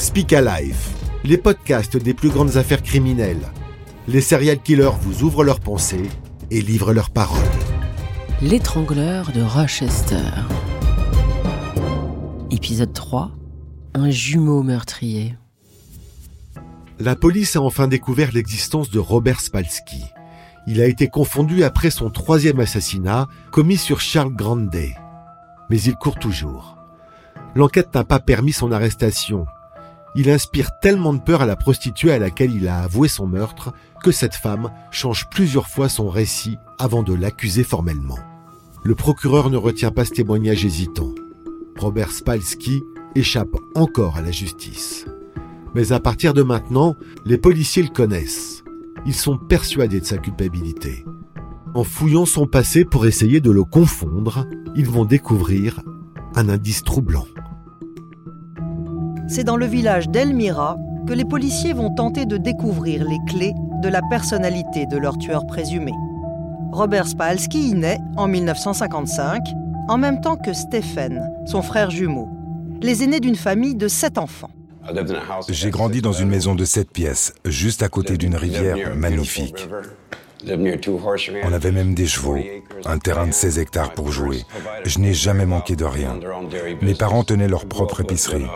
Speak Alive, les podcasts des plus grandes affaires criminelles. Les serial killers vous ouvrent leurs pensées et livrent leurs paroles. L'étrangleur de Rochester. Épisode 3. Un jumeau meurtrier. La police a enfin découvert l'existence de Robert Spalski. Il a été confondu après son troisième assassinat commis sur Charles Granday. Mais il court toujours. L'enquête n'a pas permis son arrestation. Il inspire tellement de peur à la prostituée à laquelle il a avoué son meurtre que cette femme change plusieurs fois son récit avant de l'accuser formellement. Le procureur ne retient pas ce témoignage hésitant. Robert Spalski échappe encore à la justice. Mais à partir de maintenant, les policiers le connaissent. Ils sont persuadés de sa culpabilité. En fouillant son passé pour essayer de le confondre, ils vont découvrir un indice troublant. C'est dans le village d'Elmira que les policiers vont tenter de découvrir les clés de la personnalité de leur tueur présumé. Robert Spalski y naît en 1955, en même temps que Stephen, son frère jumeau, les aînés d'une famille de sept enfants. J'ai grandi dans une maison de sept pièces, juste à côté d'une rivière magnifique. On avait même des chevaux, un terrain de 16 hectares pour jouer. Je n'ai jamais manqué de rien. Mes parents tenaient leur propre épicerie.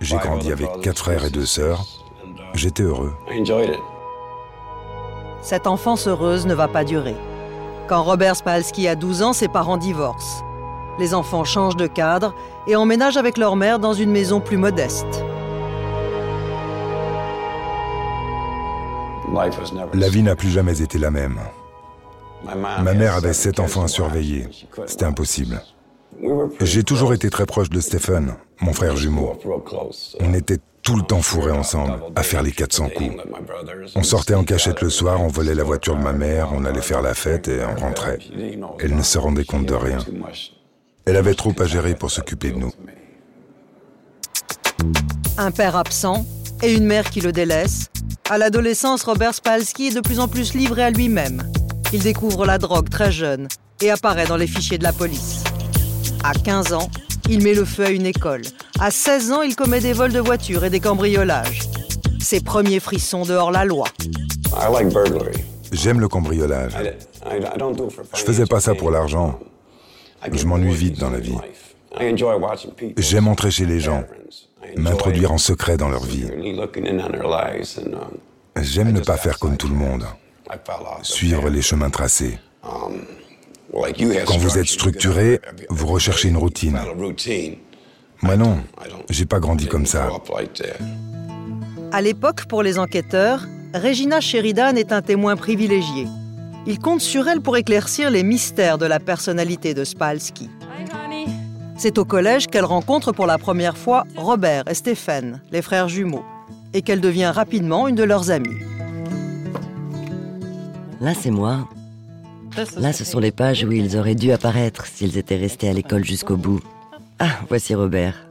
J'ai grandi avec quatre frères et deux sœurs. J'étais heureux. Cette enfance heureuse ne va pas durer. Quand Robert Spalski a 12 ans, ses parents divorcent. Les enfants changent de cadre et emménagent avec leur mère dans une maison plus modeste. La vie n'a plus jamais été la même. Ma mère avait sept enfants à surveiller. C'était impossible. J'ai toujours été très proche de Stephen, mon frère jumeau. On était tout le temps fourrés ensemble, à faire les 400 coups. On sortait en cachette le soir, on volait la voiture de ma mère, on allait faire la fête et on rentrait. Elle ne se rendait compte de rien. Elle avait trop à gérer pour s'occuper de nous. Un père absent et une mère qui le délaisse. À l'adolescence, Robert Spalski est de plus en plus livré à lui-même. Il découvre la drogue très jeune et apparaît dans les fichiers de la police. À 15 ans, il met le feu à une école. À 16 ans, il commet des vols de voitures et des cambriolages. Ses premiers frissons dehors la loi. J'aime le cambriolage. Je faisais pas ça pour l'argent. Je m'ennuie vite dans la vie. J'aime entrer chez les gens, m'introduire en secret dans leur vie. J'aime ne pas faire comme tout le monde, suivre les chemins tracés. Quand vous êtes structuré, vous recherchez une routine. Moi non, j'ai pas grandi comme ça. À l'époque, pour les enquêteurs, Regina Sheridan est un témoin privilégié. Il compte sur elle pour éclaircir les mystères de la personnalité de Spalski. C'est au collège qu'elle rencontre pour la première fois Robert et Stephen, les frères jumeaux, et qu'elle devient rapidement une de leurs amies. Là, c'est moi. Là, ce sont les pages où ils auraient dû apparaître s'ils étaient restés à l'école jusqu'au bout. Ah, voici Robert.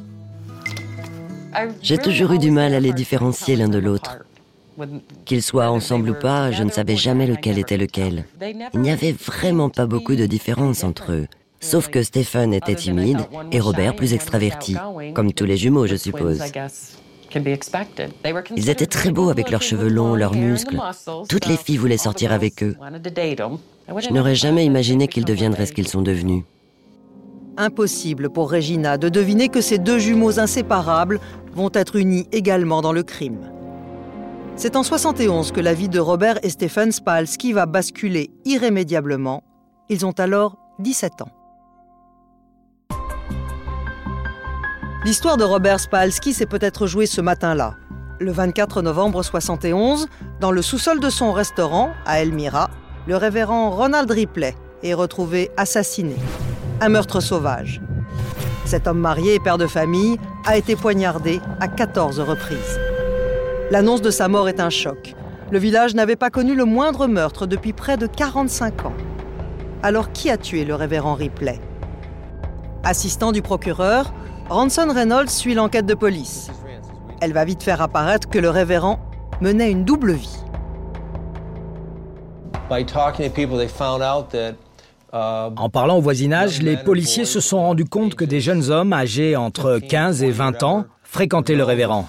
J'ai toujours eu du mal à les différencier l'un de l'autre. Qu'ils soient ensemble ou pas, je ne savais jamais lequel était lequel. Il n'y avait vraiment pas beaucoup de différence entre eux. Sauf que Stéphane était timide et Robert plus extraverti, comme tous les jumeaux, je suppose. Ils étaient très beaux avec leurs cheveux longs, leurs muscles. Toutes les filles voulaient sortir avec eux. Je n'aurais jamais imaginé qu'ils deviendraient ce qu'ils sont devenus. Impossible pour Regina de deviner que ces deux jumeaux inséparables vont être unis également dans le crime. C'est en 71 que la vie de Robert et Stephen Spalski va basculer irrémédiablement. Ils ont alors 17 ans. L'histoire de Robert Spalski s'est peut-être jouée ce matin-là. Le 24 novembre 71, dans le sous-sol de son restaurant à Elmira, le révérend Ronald Ripley est retrouvé assassiné. Un meurtre sauvage. Cet homme marié et père de famille a été poignardé à 14 reprises. L'annonce de sa mort est un choc. Le village n'avait pas connu le moindre meurtre depuis près de 45 ans. Alors qui a tué le révérend Ripley? Assistant du procureur, Ranson Reynolds suit l'enquête de police. Elle va vite faire apparaître que le révérend menait une double vie. En parlant au voisinage, les policiers se sont rendus compte que des jeunes hommes âgés entre 15 et 20 ans fréquentaient le révérend.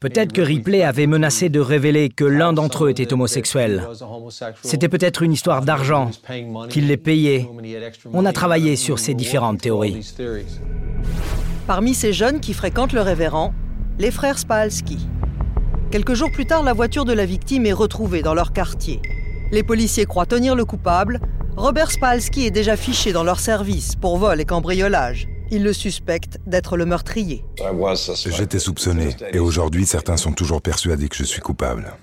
Peut-être que Ripley avait menacé de révéler que l'un d'entre eux était homosexuel. C'était peut-être une histoire d'argent, qu'il les payait. On a travaillé sur ces différentes théories. Parmi ces jeunes qui fréquentent le révérend, les frères Spalski. Quelques jours plus tard, la voiture de la victime est retrouvée dans leur quartier. Les policiers croient tenir le coupable. Robert Spalski est déjà fiché dans leur service pour vol et cambriolage. Ils le suspectent d'être le meurtrier. J'étais soupçonné et aujourd'hui certains sont toujours persuadés que je suis coupable.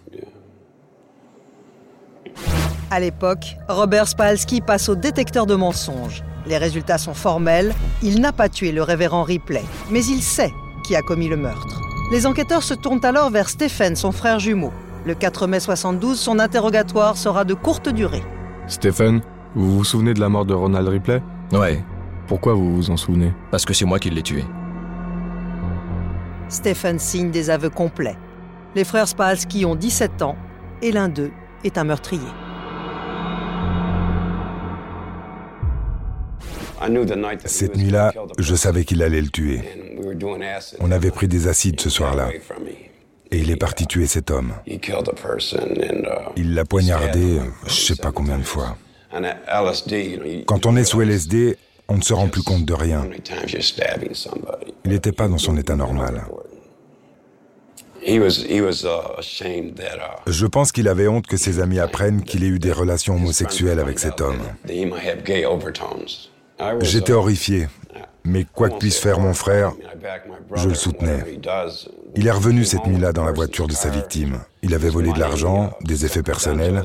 À l'époque, Robert Spalski passe au détecteur de mensonges. Les résultats sont formels. Il n'a pas tué le révérend Ripley, mais il sait qui a commis le meurtre. Les enquêteurs se tournent alors vers Stephen, son frère jumeau. Le 4 mai 72, son interrogatoire sera de courte durée. Stephen, vous vous souvenez de la mort de Ronald Ripley? Ouais, pourquoi vous vous en souvenez? Parce que c'est moi qui l'ai tué. Stephen signe des aveux complets. Les frères Spalski ont 17 ans et l'un d'eux est un meurtrier. Cette nuit-là, je savais qu'il allait le tuer. On avait pris des acides ce soir-là. Et il est parti tuer cet homme. Il l'a poignardé, je sais pas combien de fois. Quand on est sous LSD, on ne se rend plus compte de rien. Il n'était pas dans son état normal. Je pense qu'il avait honte que ses amis apprennent qu'il ait eu des relations homosexuelles avec cet homme. J'étais horrifié, mais quoi que puisse faire mon frère, je le soutenais. Il est revenu cette nuit-là dans la voiture de sa victime. Il avait volé de l'argent, des effets personnels.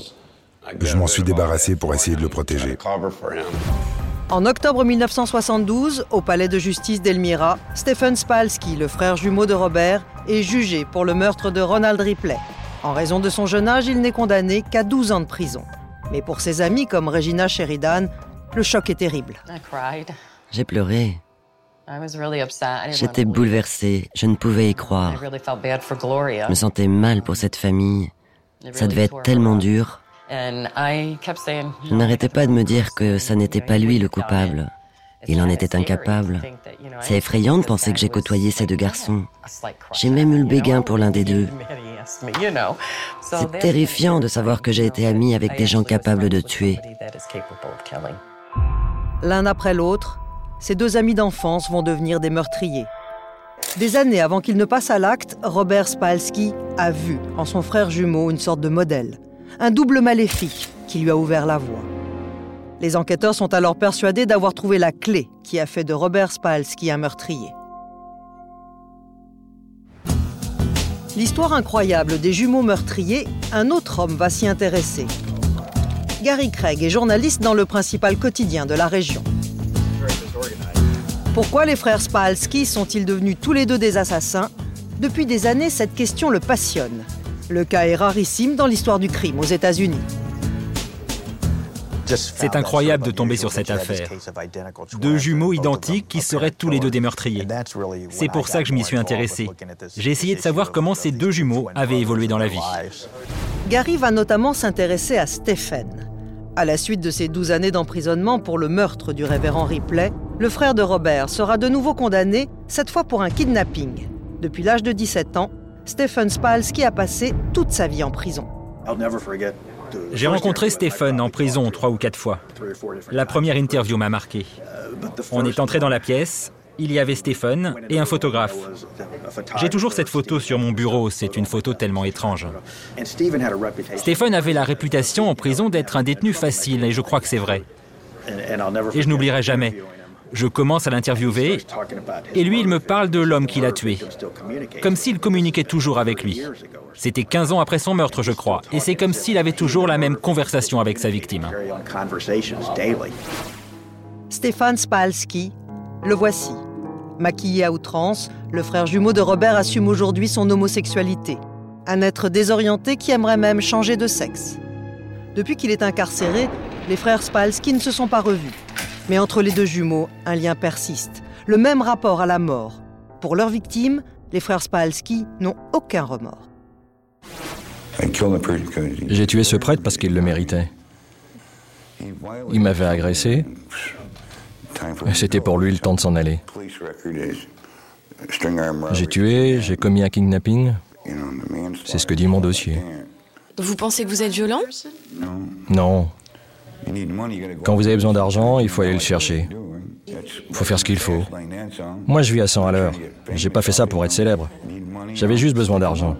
Je m'en suis débarrassé pour essayer de le protéger. En octobre 1972, au palais de justice d'Elmira, Stephen Spalski, le frère jumeau de Robert, est jugé pour le meurtre de Ronald Ripley. En raison de son jeune âge, il n'est condamné qu'à 12 ans de prison. Mais pour ses amis comme Regina Sheridan, le choc est terrible. J'ai pleuré. J'étais bouleversée, je ne pouvais y croire. Je me sentais mal pour cette famille. Ça devait être tellement dur. Je n'arrêtais pas de me dire que ça n'était pas lui le coupable. Il en était incapable. C'est effrayant de penser que j'ai côtoyé ces deux garçons. J'ai même eu le béguin pour l'un des deux. C'est terrifiant de savoir que j'ai été ami avec des gens capables de tuer. L'un après l'autre, ces deux amis d'enfance vont devenir des meurtriers. Des années avant qu'il ne passe à l'acte, Robert Spalski a vu en son frère jumeau une sorte de modèle un double maléfique qui lui a ouvert la voie. Les enquêteurs sont alors persuadés d'avoir trouvé la clé qui a fait de Robert Spalski un meurtrier. L'histoire incroyable des jumeaux meurtriers, un autre homme va s'y intéresser. Gary Craig est journaliste dans le principal quotidien de la région. Pourquoi les frères Spalski sont-ils devenus tous les deux des assassins Depuis des années, cette question le passionne. Le cas est rarissime dans l'histoire du crime aux États-Unis. C'est incroyable de tomber sur cette affaire. Deux jumeaux identiques qui seraient tous les deux des meurtriers. C'est pour ça que je m'y suis intéressé. J'ai essayé de savoir comment ces deux jumeaux avaient évolué dans la vie. Gary va notamment s'intéresser à Stephen. À la suite de ses 12 années d'emprisonnement pour le meurtre du révérend Ripley, le frère de Robert sera de nouveau condamné, cette fois pour un kidnapping. Depuis l'âge de 17 ans, Stephen Spalski a passé toute sa vie en prison. J'ai rencontré Stephen en prison trois ou quatre fois. La première interview m'a marqué. On est entré dans la pièce, il y avait Stephen et un photographe. J'ai toujours cette photo sur mon bureau, c'est une photo tellement étrange. Stephen avait la réputation en prison d'être un détenu facile, et je crois que c'est vrai. Et je n'oublierai jamais. Je commence à l'interviewer et lui, il me parle de l'homme qu'il a tué, comme s'il communiquait toujours avec lui. C'était 15 ans après son meurtre, je crois, et c'est comme s'il avait toujours la même conversation avec sa victime. Stéphane Spalski, le voici. Maquillé à outrance, le frère jumeau de Robert assume aujourd'hui son homosexualité. Un être désorienté qui aimerait même changer de sexe. Depuis qu'il est incarcéré, les frères Spalski ne se sont pas revus. Mais entre les deux jumeaux, un lien persiste, le même rapport à la mort. Pour leurs victimes, les frères Spalski n'ont aucun remords. J'ai tué ce prêtre parce qu'il le méritait. Il m'avait agressé. C'était pour lui le temps de s'en aller. J'ai tué, j'ai commis un kidnapping. C'est ce que dit mon dossier. Vous pensez que vous êtes violent? Non. Quand vous avez besoin d'argent, il faut aller le chercher. Il faut faire ce qu'il faut. Moi, je vis à 100 à l'heure. J'ai pas fait ça pour être célèbre. J'avais juste besoin d'argent.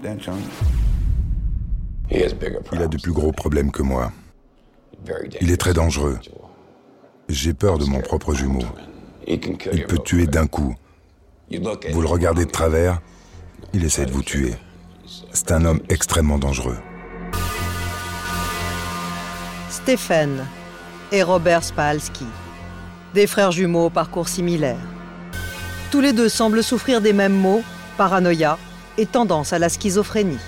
Il a de plus gros problèmes que moi. Il est très dangereux. J'ai peur de mon propre jumeau. Il peut tuer d'un coup. Vous le regardez de travers, il essaie de vous tuer. C'est un homme extrêmement dangereux. Stephen et Robert Spalski, des frères jumeaux au parcours similaire. Tous les deux semblent souffrir des mêmes maux, paranoïa et tendance à la schizophrénie.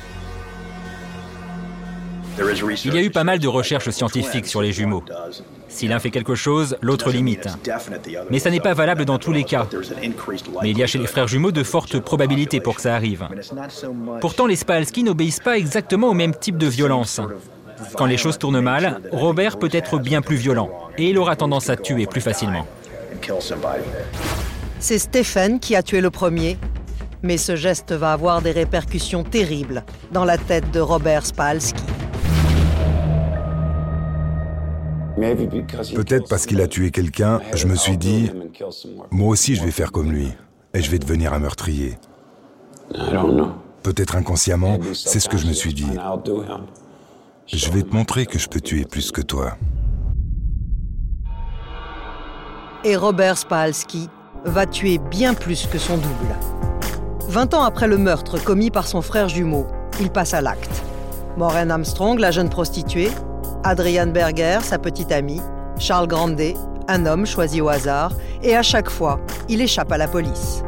Il y a eu pas mal de recherches scientifiques sur les jumeaux. Si l'un fait quelque chose, l'autre limite. Mais ça n'est pas valable dans tous les cas. Mais il y a chez les frères jumeaux de fortes probabilités pour que ça arrive. Pourtant, les Spalski n'obéissent pas exactement au même type de violence. Quand les choses tournent mal, Robert peut être bien plus violent et il aura tendance à tuer plus facilement. C'est Stephen qui a tué le premier, mais ce geste va avoir des répercussions terribles dans la tête de Robert Spalski. Peut-être parce qu'il a tué quelqu'un, je me suis dit, moi aussi je vais faire comme lui, et je vais devenir un meurtrier. Peut-être inconsciemment, c'est ce que je me suis dit. Je vais te montrer que je peux tuer plus que toi. Et Robert Spalski va tuer bien plus que son double. 20 ans après le meurtre commis par son frère jumeau, il passe à l'acte. Maureen Armstrong, la jeune prostituée, Adrian Berger, sa petite amie, Charles Grandet, un homme choisi au hasard, et à chaque fois, il échappe à la police.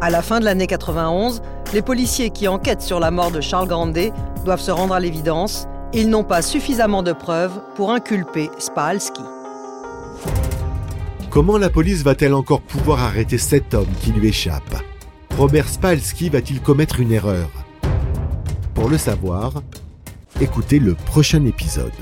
À la fin de l'année 91, les policiers qui enquêtent sur la mort de Charles Grandet doivent se rendre à l'évidence. Ils n'ont pas suffisamment de preuves pour inculper Spalski. Comment la police va-t-elle encore pouvoir arrêter cet homme qui lui échappe? Robert Spalski va-t-il commettre une erreur? Pour le savoir, écoutez le prochain épisode.